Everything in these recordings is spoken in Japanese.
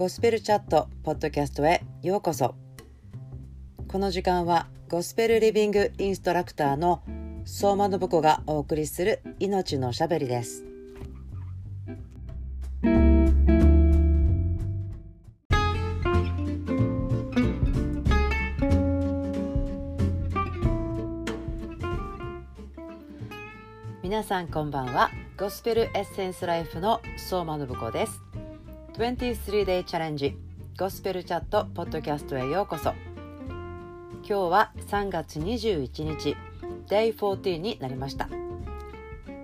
ゴスペルチャットポッドキャストへようこそ。この時間はゴスペルリビングインストラクターの相馬信子がお送りする命のしゃべりです。皆さんこんばんは。ゴスペルエッセンスライフの相馬信子です。23 day チャレンジゴスペルチャットポッドキャストへようこそ。今日は3月21日 Day 14になりました。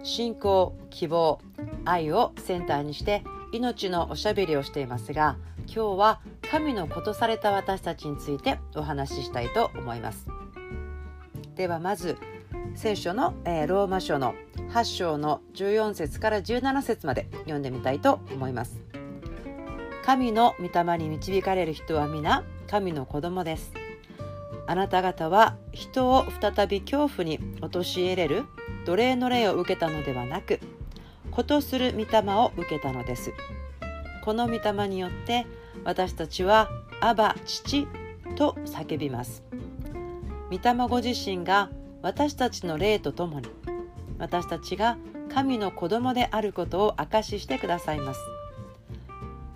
信仰希望愛をセンターにして命のおしゃべりをしていますが今日は神のことされた私たちについてお話ししたいと思います。ではまず聖書の、えー、ローマ書の8章の14節から17節まで読んでみたいと思います。神の御霊に導かれる人は皆神の子供です。あなた方は人を再び恐怖に陥れる奴隷の霊を受けたのではなくことする御霊を受けたのです。この御霊によって私たちは「アバ父」と叫びます。御霊ご自身が私たちの霊とともに私たちが神の子供であることを証ししてくださいます。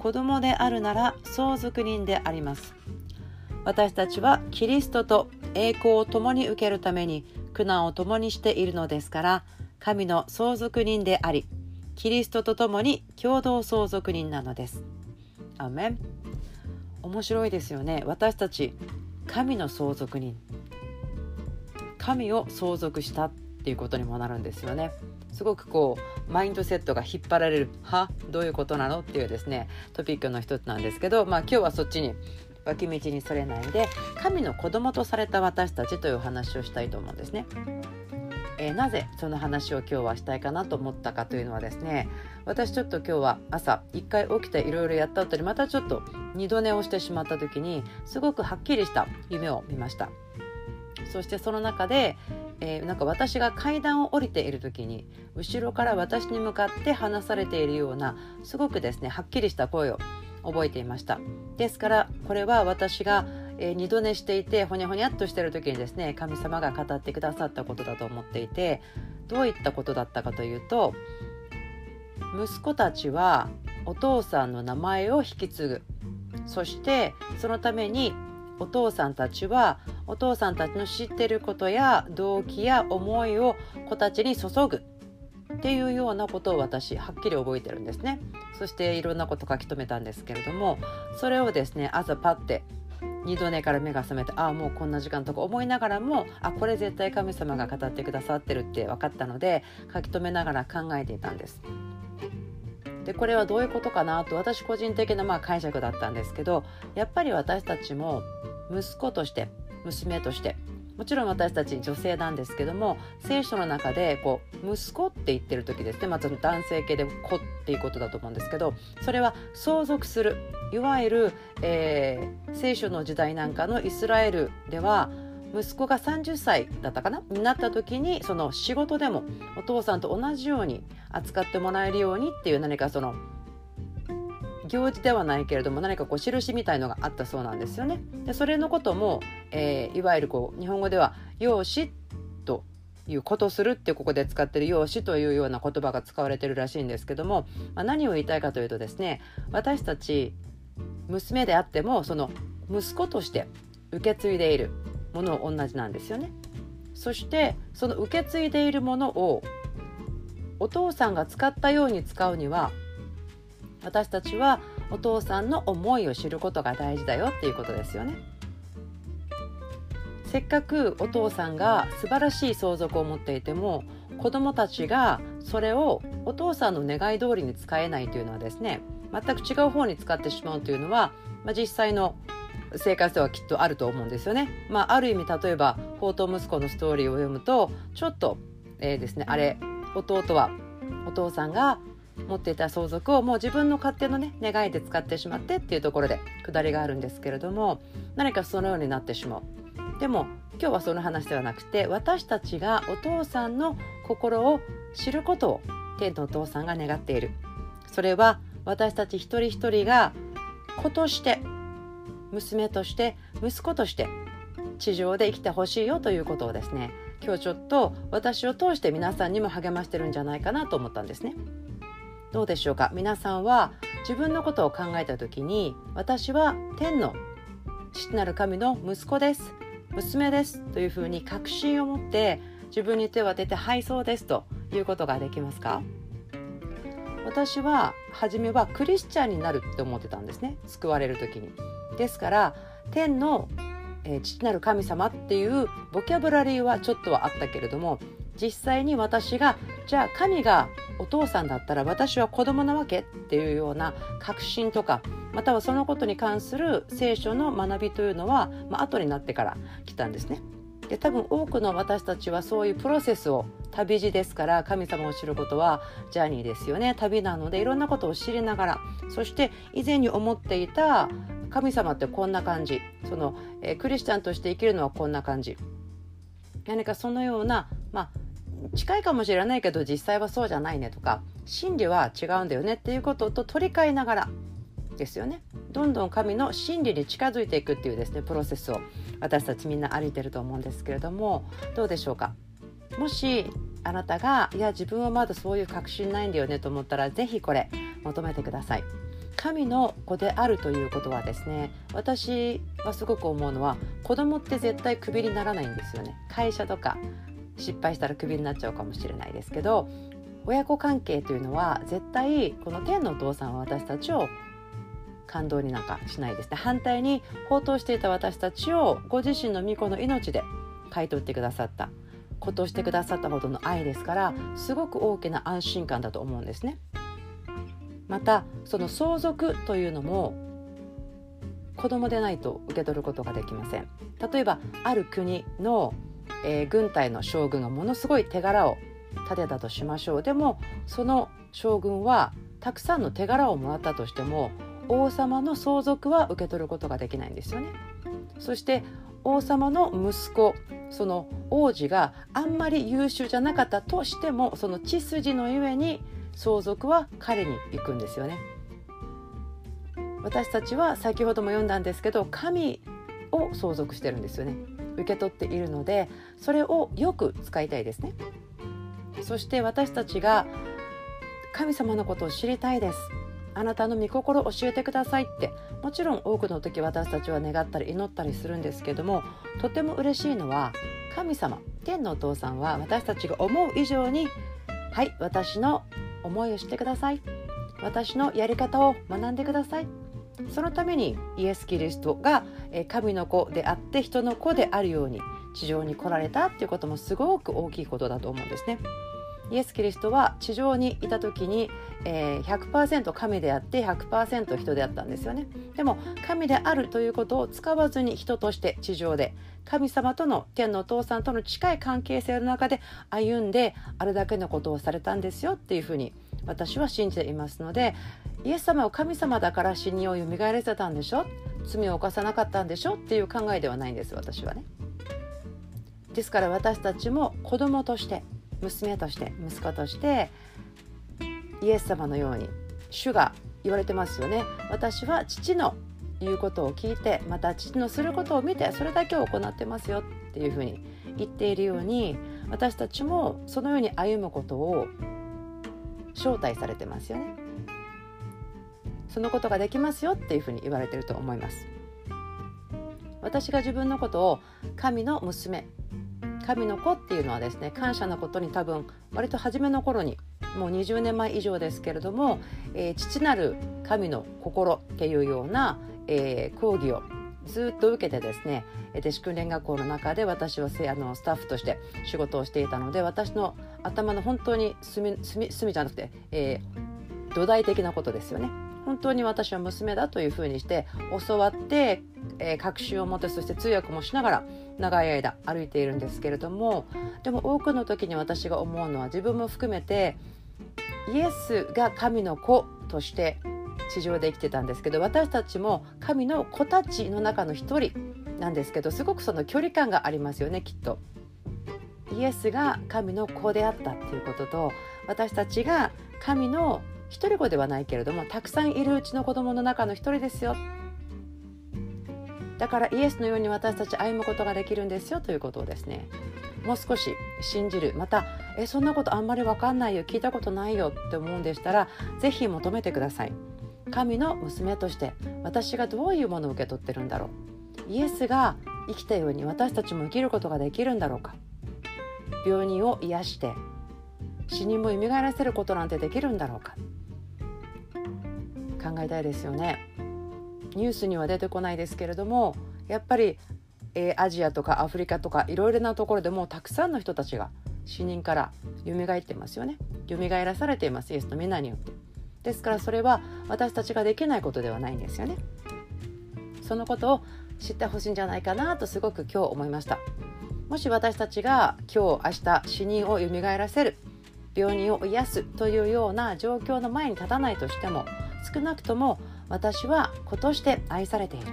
子供であるなら相続人であります。私たちはキリストと栄光を共に受けるために苦難を共にしているのですから神の相続人でありキリストと共に共同相続人なのです。アメン。面白いですよね。私たち神の相続人。神を相続したっていうことにもなるんですよね。すごくこうマインドセットが引っ張られる。は？どういうことなの？っていうですねトピックの一つなんですけどまあ今日はそっちに脇道にそれないで神の子供とされた私たちという話をしたいと思うんですね。えー、なぜその話を今日はしたいかなと思ったかというのはですね私ちょっと今日は朝1回起きていろいろやった後にまたちょっと二度寝をしてしまった時にすごくはっきりした夢を見ました。そしてその中で、えー、なんか私が階段を降りている時に後ろから私に向かって話されているようなすごくですねはっきりした声を覚えていました。ですからこれは私が、えー、二度寝していてほにゃほにゃっとしてる時にですね神様が語ってくださったことだと思っていてどういったことだったかというと息子たちはお父さんの名前を引き継ぐ。そしてそのためにお父さんたちはお父さんたちの知ってることや動機や思いを子たちに注ぐっていうようなことを私はっきり覚えてるんですねそしていろんなこと書き留めたんですけれどもそれをですね朝パッて二度寝から目が覚めてああもうこんな時間とか思いながらもあこれ絶対神様が語ってくださってるって分かったので書き留めながら考えていたんです。でこれはどういうことかなと私個人的なまあ解釈だったんですけどやっぱり私たちも息子として娘としてもちろん私たち女性なんですけども聖書の中でこう息子って言ってる時ですね。まず男性系で子っていうことだと思うんですけどそれは相続するいわゆる、えー、聖書の時代なんかのイスラエルでは息子が30歳だったかな？になった時にその仕事でもお父さんと同じように扱ってもらえるようにっていう何かその行事ではないけれども何かこう印みたいのがあったそうなんですよね。でそれのことも、えー、いわゆるこう日本語では「養子」ということするってここで使ってる養子というような言葉が使われてるらしいんですけども、まあ、何を言いたいかというとですね私たち娘であってもその息子として受け継いでいるもの同じなんですよね。そしてその受け継いでいるものをお父さんが使ったように使うには私たちはお父さんの思いを知ることが大事だよっていうことですよね。せっかくお父さんが素晴らしい相続を持っていても子供たちがそれをお父さんの願い通りに使えないというのはですね全く違う方に使ってしまうというのは、まあ、実際の生活ではきっとあると思うんですよね。まあ、ある意味例えば「宝刀息子」のストーリーを読むとちょっと、えー、ですねあれ弟はお父さんが持っていた相続をもう自分の勝手のね願いで使ってしまってっていうところで下りがあるんですけれども何かそのようになってしまう。でも今日はその話ではなくて私たちがお父さんの心を知ることを天のお父さんが願っている。それは私たち一人一人が子として娘として息子として地上で生きてほしいよということをですね今日ちょっと私を通して皆さんにも励ましてるんじゃないかなと思ったんですね。どうでしょうか？皆さんは自分のことを考えた時に私は天の父なる神の息子です。娘です。というふうに確信を持って自分に手を当ててはいそうです。ということができますか？私は初めはクリスチャンになるって思ってたんですね。救われる時に。ですから天の、えー、父なる神様っていうボキャブラリーはちょっとはあったけれども実際に私がじゃあ神がお父さんだったら私は子供なわけっていうような確信とかまたはそのことに関する聖書の学びというのは、まあ後になってから来たんですね。で多分多くの私たちはそういうプロセスを旅路ですから神様を知ることはジャーニーですよね。旅なのでいろんなことを知りながらそして以前に思っていた神様ってこんな感じ。その、えー、クリスチャンとして生きるのはこんな感じ。何かそのようなまあ近いかもしれないけど実際はそうじゃないねとか真理は違うんだよねっていうことと取り替えながらですよね。どんどん神の真理に近づいていくっていうですねプロセスを私たちみんな歩いてると思うんですけれどもどうでしょうか？もしあなたがいや自分はまだそういう確信ないんだよねと思ったら是非これ求めてください。神の子であるということはですね私はすごく思うのは子供って絶対クビにならないんですよね。会社とか失敗したらクビになっちゃうかもしれないですけど親子関係というのは絶対この天のお父さんは私たちを感動になんかしないですね。反対に放蕩していた私たちをご自身の御子の命で買い取ってくださった。ことをしてくださったほどの愛ですからすごく大きな安心感だと思うんですね。またその相続というのも子供でないと受け取ることができません。例えばある国の、えー、軍隊の将軍がものすごい手柄を立てたとしましょうでもその将軍はたくさんの手柄をもらったとしても王様の相続は受け取ることができないんですよね。そして王様の息子その王子があんまり優秀じゃなかったとしてもその血筋のゆえに相続は彼に行くんですよね。私たちは先ほども読んだんですけど神を相続してるんですよね受け取っているのでそれをよく使いたいですね。そして私たちが神様のことを知りたいです。あなたの御心を教えてくださいってもちろん多くの時私たちは願ったり祈ったりするんですけどもとても嬉しいのは神様天のお父さんは私たちが思う以上にはい私の思いをしてください。私のやり方を学んでください。そのためにイエス・キリストが神の子であって人の子であるように地上に来られたっていうこともすごく大きいことだと思うんですね。イエス・キリストは地上にいた時に、100%神であって100%人であったんですよねでも神であるということを使わずに人として地上で神様との天のお父さんとの近い関係性の中で歩んであれだけのことをされたんですよっていうふうに私は信じていますのでイエス様を神様だから死にをよみがえらせたんでしょ？罪を犯さなかったんでしょ？っていう考えではないんです私はね。ですから私たちも子供として娘として息子としてイエス様のように主が言われてますよね。私は父の言うことを聞いてまた父のすることを見てそれだけを行ってますよっていうふうに言っているように私たちもそのように歩むことを招待されてますよね。そのことができますよっていうふうに言われてると思います。私が自分のことを神の娘神の子っていうのはですね感謝のことに多分割と初めの頃にもう20年前以上ですけれども、えー、父なる神の心っていうような、えー、講義をずっと受けてですね弟子訓練学校の中で私はあのスタッフとして仕事をしていたので私の頭の本当に隅隅隅じゃなくて、えー、土台的なことですよね。本当に私は娘だというふうにして教わって、えー、確信を持ってそして通訳もしながら長い間歩いているんですけれどもでも多くの時に私が思うのは自分も含めてイエスが神の子として地上で生きてたんですけど私たちも神の子たちの中の一人なんですけどすごくその距離感がありますよねきっと。イエスが神の子であったっていうことと私たちが神の一人子ではないけれどもたくさんいるうちの子供の中の一人ですよ。だからイエスのように私たち歩むことができるんですよということをですね。もう少し信じる。またえそんなことあんまり分かんないよ。聞いたことないよ。って思うんでしたら是非求めてください。神の娘として私がどういうものを受け取ってるんだろう。イエスが生きたように私たちも生きることができるんだろうか。病人を癒して死人も蘇らせることなんてできるんだろうか。考えたいですよね。ニュースには出てこないですけれどもやっぱり、えー、アジアとかアフリカとかいろいろなところでもたくさんの人たちが死人から蘇ってますよね。蘇らされていますイエスの皆によって。ですからそれは私たちができないことではないんですよね。そのことを知ってほしいんじゃないかなとすごく今日思いました。もし私たちが今日明日死人を蘇らせる病人を癒すというような状況の前に立たないとしても少なくとも私は子として愛されている。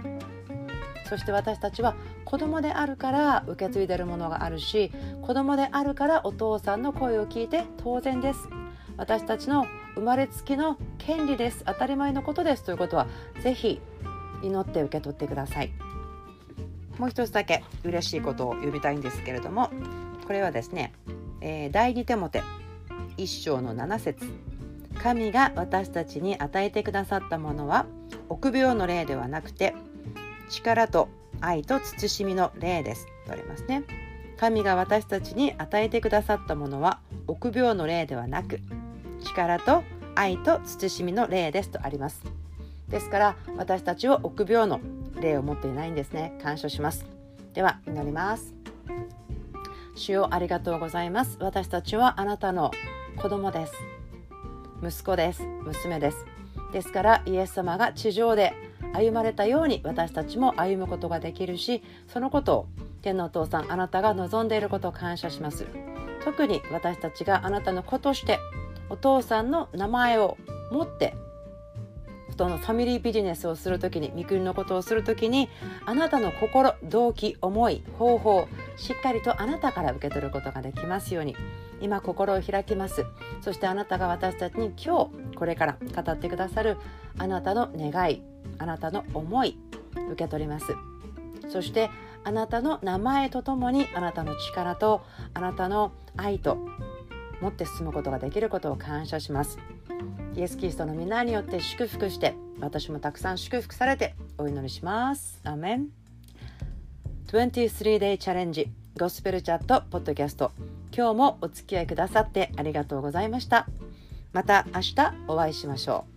そして私たちは子供であるから受け継いでるものがあるし子供であるからお父さんの声を聞いて当然です。私たちの生まれつきの権利です。当たり前のことです。ということはぜひ祈って受け取ってください。もう一つだけ嬉しいことを呼びたいんですけれどもこれはですね、えー、第二手モて一章の7節。神が私たちに与えてくださったものは臆病の霊ではなくて力と愛と慎みの霊です。とありますね。神が私たちに与えてくださったものは臆病の霊ではなく力と愛と慎みの霊ですとあります。ですから私たちは臆病の霊を持っていないんですね。感謝します。では祈ります。主よありがとうございます。私たちはあなたの子供です。息子です。娘です。ですからイエス様が地上で歩まれたように私たちも歩むことができるしそのことを天のお父さんあなたが望んでいることを感謝します。特に私たちがあなたの子としてお父さんの名前を持ってとのファミリービジネスをする時に三国のことをする時にあなたの心動機思い方法しっかりとあなたから受け取ることができますように。今心を開きます。そしてあなたが私たちに今日これから語ってくださるあなたの願いあなたの思い受け取ります。そしてあなたの名前とともにあなたの力とあなたの愛と持って進むことができることを感謝します。イエス・キリストの皆によって祝福して私もたくさん祝福されてお祈りします。アメン。23day チャレンジゴスペルチャットポッドキャスト。今日もお付き合いくださってありがとうございました。また明日お会いしましょう。